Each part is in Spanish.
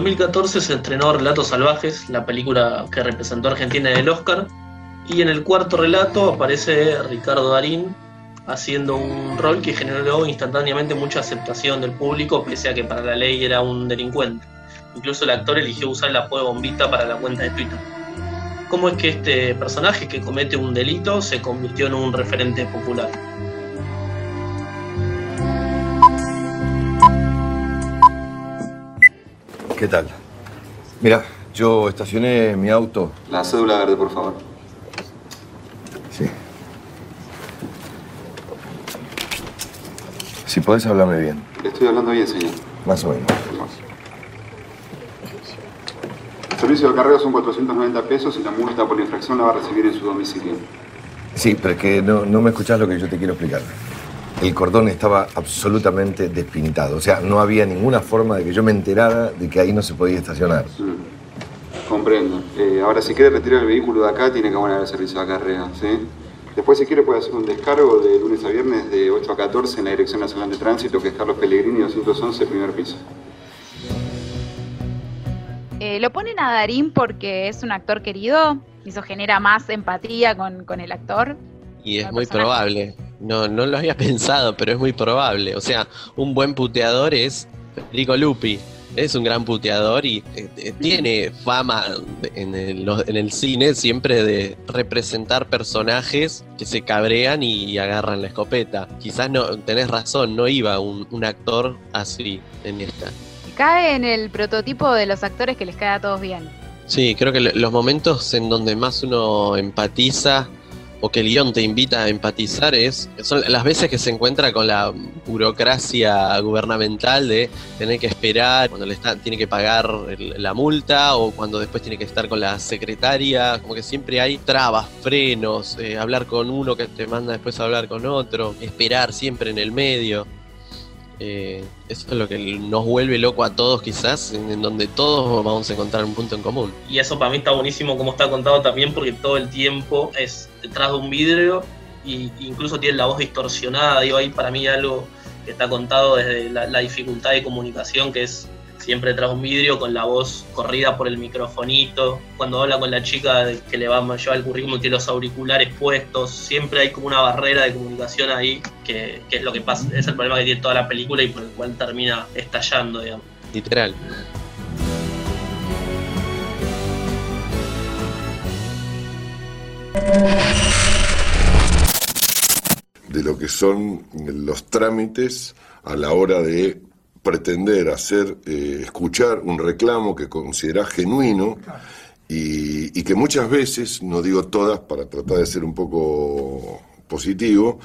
En 2014 se estrenó Relatos Salvajes, la película que representó a Argentina en el Oscar, y en el cuarto relato aparece Ricardo Darín haciendo un rol que generó instantáneamente mucha aceptación del público, pese a que para la ley era un delincuente. Incluso el actor eligió usar la apodo bombita para la cuenta de Twitter. ¿Cómo es que este personaje que comete un delito se convirtió en un referente popular? ¿Qué tal? Mira, yo estacioné mi auto. La cédula verde, por favor. Sí. Si podés hablarme bien. Le estoy hablando bien, señor. Más o menos. El servicio de carrera son 490 pesos y la multa por la infracción la va a recibir en su domicilio. Sí, pero es que no, no me escuchás lo que yo te quiero explicar. El cordón estaba absolutamente despintado. O sea, no había ninguna forma de que yo me enterara de que ahí no se podía estacionar. Mm, Comprendo. Eh, ahora, si quiere retirar el vehículo de acá, tiene que abonar el servicio de carrera, ¿sí? Después, si quiere, puede hacer un descargo de lunes a viernes de 8 a 14 en la Dirección Nacional de Tránsito, que es Carlos Pellegrini, 211, primer piso. Eh, lo ponen a Darín porque es un actor querido y eso genera más empatía con, con el actor. Y es muy personaje. probable. No, no lo había pensado, pero es muy probable. O sea, un buen puteador es Federico Lupi. Es un gran puteador y eh, eh, tiene fama en el, en el cine siempre de representar personajes que se cabrean y, agarran la escopeta. Quizás no, tenés razón, no iba un, un actor así en esta. Cae en el prototipo de los actores que les cae a todos bien. Sí, creo que lo- los momentos en donde más uno empatiza o que el guion te invita a empatizar es son las veces que se encuentra con la burocracia gubernamental de tener que esperar cuando le está, tiene que pagar el- la multa o cuando después tiene que estar con la secretaria, como que siempre hay trabas, frenos, eh, hablar con uno que te manda después a hablar con otro, esperar siempre en el medio. Eh, eso es lo que nos vuelve loco a todos quizás, en, donde todos vamos a encontrar un punto en común. Y eso para mí está buenísimo como está contado también porque todo el tiempo es detrás de un vidrio y incluso tiene la voz distorsionada. Digo, ahí para mí algo que está contado desde la dificultad de comunicación que es siempre de un vidrio con la voz corrida por el microfonito. Cuando habla con la chica que le va a llevar el currículum tiene los auriculares puestos. Siempre hay como una barrera de comunicación ahí que, que es lo que pasa, es el problema que tiene toda la película y por el cual termina estallando, digamos. Literal. de lo que son los trámites a la hora de pretender hacer, eh, escuchar un reclamo que considerás genuino y, que muchas veces, no digo todas para tratar de ser un poco positivo,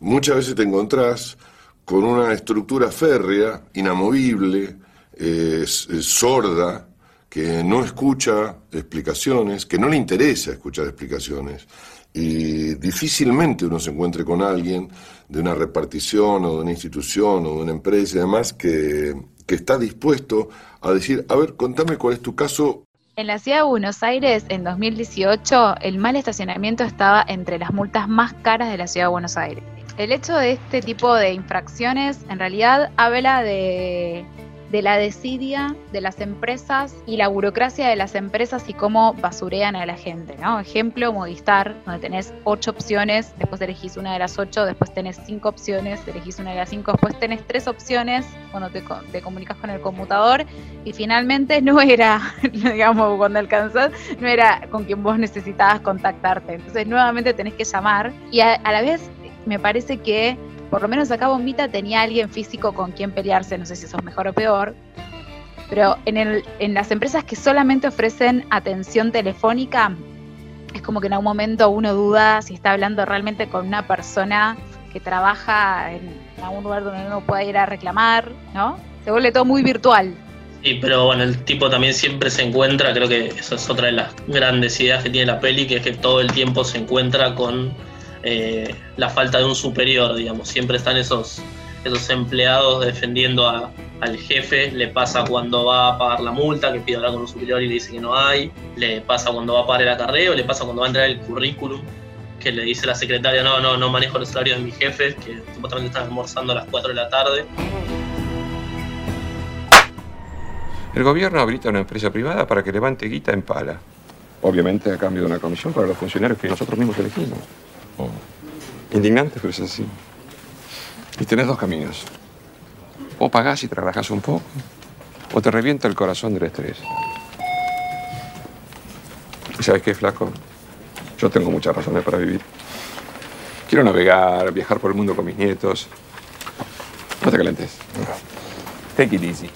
muchas veces te encontrás con una estructura férrea, inamovible, eh, eh, sorda, que no escucha explicaciones, que no le interesa escuchar explicaciones, y difícilmente uno se encuentre con alguien de una repartición o de una institución o de una empresa y demás que, que está dispuesto a decir, a ver, contame cuál es tu caso, En la ciudad de Buenos Aires, en 2018, el mal estacionamiento estaba entre las multas más caras de la ciudad de Buenos Aires. El hecho de este tipo de infracciones en realidad habla de, de la desidia de las empresas y la burocracia de las empresas y cómo basurean a la gente, ¿no? Ejemplo, Movistar, donde tenés ocho opciones, después elegís una de las ocho, después tenés cinco opciones, elegís una de las cinco, después tenés tres opciones cuando te, te comunicas con el computador y finalmente no era, digamos, cuando alcanzás, no era con quien vos necesitabas contactarte. Entonces nuevamente tenés que llamar y a la vez me parece que por lo menos acá Bombita tenía alguien físico con quien pelearse, no sé si eso es mejor o peor, pero en, el, en las empresas que solamente ofrecen atención telefónica, es como que en algún momento uno duda si está hablando realmente con una persona que trabaja en algún lugar donde uno pueda ir a reclamar, ¿no? Se vuelve todo muy virtual. Sí, pero bueno, el tipo también siempre se encuentra, creo que eso es otra de las grandes ideas que tiene la peli, que es que todo el tiempo se encuentra con eh, la falta de un superior, digamos. Siempre están esos, esos empleados defendiendo a- al jefe, le pasa cuando va a pagar la multa, que pide hablar con un superior y le dice que no hay, le pasa cuando va a pagar el acarreo, le pasa cuando va a entrar el currículum, que le dice la secretaria, no, no, no manejo los horarios de mi jefe, que supuestamente están almorzando a las 4 de la tarde. El gobierno habilita una empresa privada para que levante guita en pala. Obviamente a cambio de una comisión para los funcionarios que nosotros mismos elegimos. Indignante, pero es así. Y tenés dos caminos. O pagás y trabajas un poco, o te revienta el corazón del estrés. ¿Y sabes qué, flaco? Yo tengo muchas razones para vivir. Quiero navegar, viajar por el mundo con mis nietos. No te calentes. Take it easy.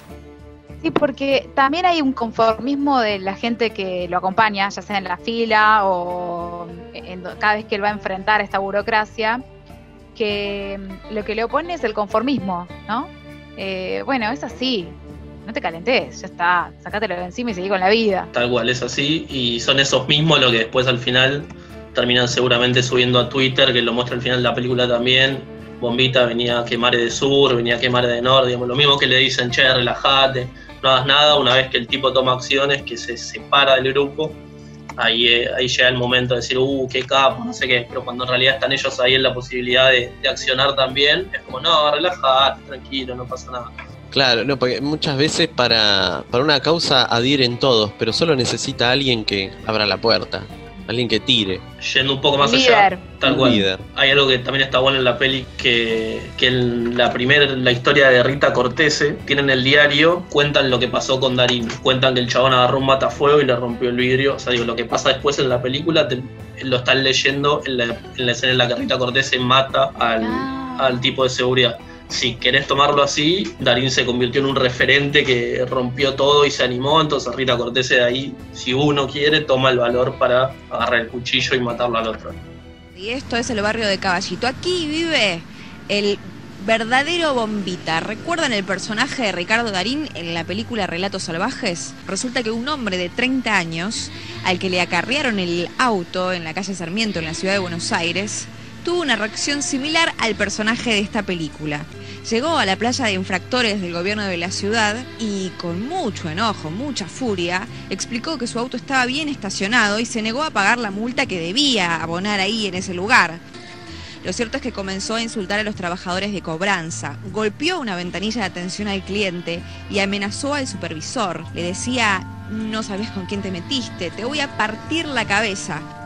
Sí, porque también hay un conformismo de la gente que lo acompaña, ya sea en la fila o en- cada vez que él va a enfrentar esta burocracia, que mm, lo que le opone es el conformismo, ¿no? Eh, bueno, es así, no te calentes, ya está, sacátelo de encima y seguí con la vida. Tal cual, es así. Y son esos mismos los que después al final terminan seguramente subiendo a Twitter, que lo muestra al final de la película también. Bombita venía a quemar de sur, venía a quemar de norte, digamos, lo mismo que le dicen, che, relájate, no hagas nada, una vez que el tipo toma acciones, que se separa del grupo, ahí, eh, ahí llega el momento de decir, uh, qué capo, no sé qué, pero cuando en realidad están ellos ahí en la posibilidad de, de accionar también, es como, no, relájate, tranquilo, no pasa nada. Claro, no, porque muchas veces para, para una causa adhieren todos, pero solo necesita alguien que abra la puerta, alguien que tire. Yendo un poco más Líder. allá, tal cual. líder. Hay algo que también está bueno en la peli, que, que en la primera, la historia de Rita Cortese, tienen el diario, cuentan lo que pasó con Darín, cuentan que el chabón agarró un matafuego y le rompió el vidrio, o sea, digo, lo que pasa después en la película te- lo están leyendo en la, en la escena en la que Rita Cortese mata al, Ah. al tipo de seguridad. Si querés tomarlo así, Darín se convirtió en un referente que rompió todo y se animó, entonces Rita Cortese de ahí, si uno quiere, toma el valor para agarrar el cuchillo y matarlo al otro. Y esto es el barrio de Caballito. Aquí vive el verdadero bombita. ¿Recuerdan el personaje de Ricardo Darín en la película Relatos Salvajes? Resulta que un hombre de 30 años, al que le acarrearon el auto en la calle Sarmiento, en la ciudad de Buenos Aires, tuvo una reacción similar al personaje de esta película. Llegó a la playa de infractores del gobierno de la ciudad y con mucho enojo, mucha furia, explicó que su auto estaba bien estacionado y se negó a pagar la multa que debía abonar ahí en ese lugar. Lo cierto es que comenzó a insultar a los trabajadores de cobranza, golpeó una ventanilla de atención al cliente y amenazó al supervisor. Le decía, no sabes con quién te metiste, te voy a partir la cabeza.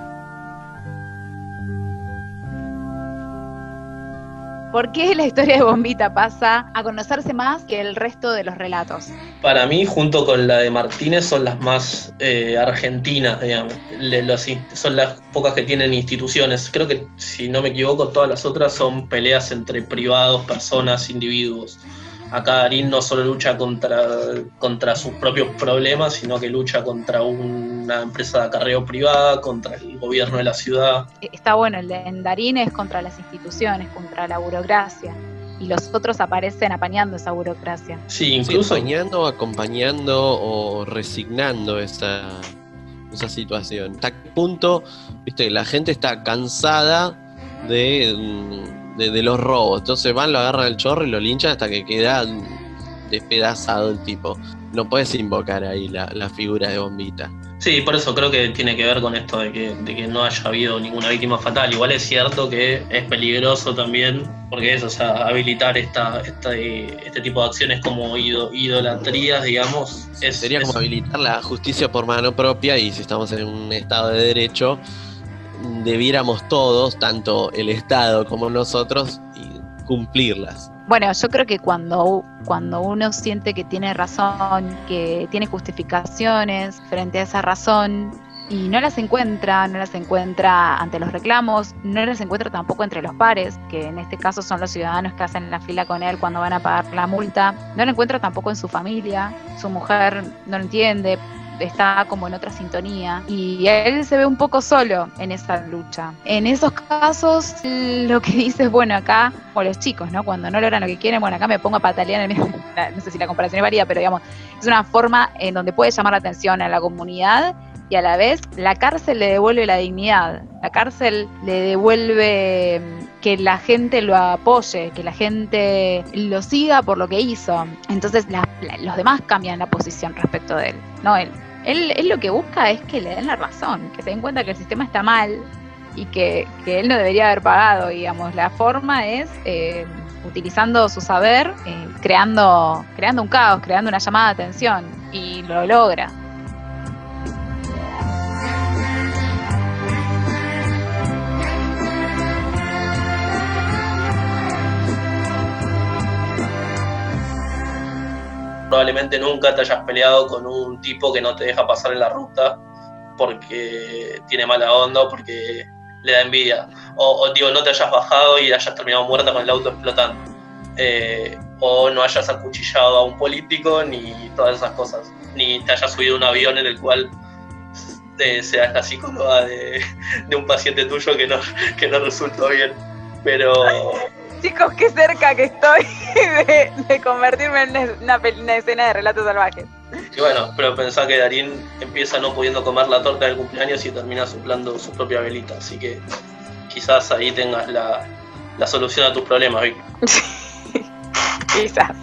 ¿Por qué la historia de Bombita pasa a conocerse más que el resto de los relatos? Para mí, junto con la de Martínez, son las más eh, argentinas, digamos. In- son las pocas que tienen instituciones. Creo que, si no me equivoco, todas las otras son peleas entre privados, personas, individuos. Acá Darín no solo lucha contra, contra sus propios problemas, sino que lucha contra una empresa de acarreo privada, contra el gobierno de la ciudad. Está bueno, el de en Darín es contra las instituciones, contra la burocracia. Y los otros aparecen apañando esa burocracia. Sí, Sí, incluso acompañando, acompañando o resignando esa, esa situación. ¿Hasta qué punto, viste, la gente está cansada de, de, de los robos? Entonces van, lo agarran al chorro y lo linchan hasta que queda despedazado el tipo. No puedes invocar ahí la, la figura de bombita. Sí, por eso creo que tiene que ver con esto de que, de que no haya habido ninguna víctima fatal. Igual es cierto que es peligroso también, porque eso, o sea, habilitar esta, esta, eh, este tipo de acciones como ido- idolatrías, digamos, es, Sería es- como habilitar la justicia por mano propia y si estamos en un estado de derecho, debiéramos todos, tanto el Estado como nosotros, cumplirlas. Bueno, yo creo que cuando, cuando uno siente que tiene razón, que tiene justificaciones frente a esa razón y no las encuentra, no las encuentra ante los reclamos, no las encuentra tampoco entre los pares, que en este caso son los ciudadanos que hacen la fila con él cuando van a pagar la multa, no la encuentra tampoco en su familia, su mujer no lo entiende, está como en otra sintonía y él se ve un poco solo en esa lucha. En esos casos lo que dice es, bueno, acá, o los chicos, ¿no? Cuando no logran lo que quieren, bueno, acá me pongo a patalear en el mismo, no sé si la comparación es válida, pero digamos, es una forma en donde puede llamar la atención a la comunidad y a la vez la cárcel le devuelve la dignidad, la cárcel le devuelve que la gente lo apoye, que la gente lo siga por lo que hizo. Entonces la- los demás cambian la posición respecto de él, no él. Él, él lo que busca es que le den la razón, que se den cuenta que el sistema está mal y que, que él no debería haber pagado, digamos. La forma es eh, utilizando su saber, eh, creando, creando un caos, creando una llamada de atención y lo logra. Probablemente nunca te hayas peleado con un tipo que no te deja pasar en la ruta porque tiene mala onda o porque le da envidia. O, digo, no te hayas bajado y hayas terminado muerta con el auto explotando. Eh, o no hayas acuchillado a un político ni todas esas cosas. Ni te hayas subido a un avión en el cual seas la psicóloga de, de, un paciente tuyo que no, que no resultó bien. Pero chicos, qué cerca que estoy de, convertirme en una, escena de relatos salvajes. Y bueno, pero pensá que Darín empieza no pudiendo comer la torta del cumpleaños y termina soplando su propia velita. Así que quizás ahí tengas la, la solución a tus problemas, Vic. quizás.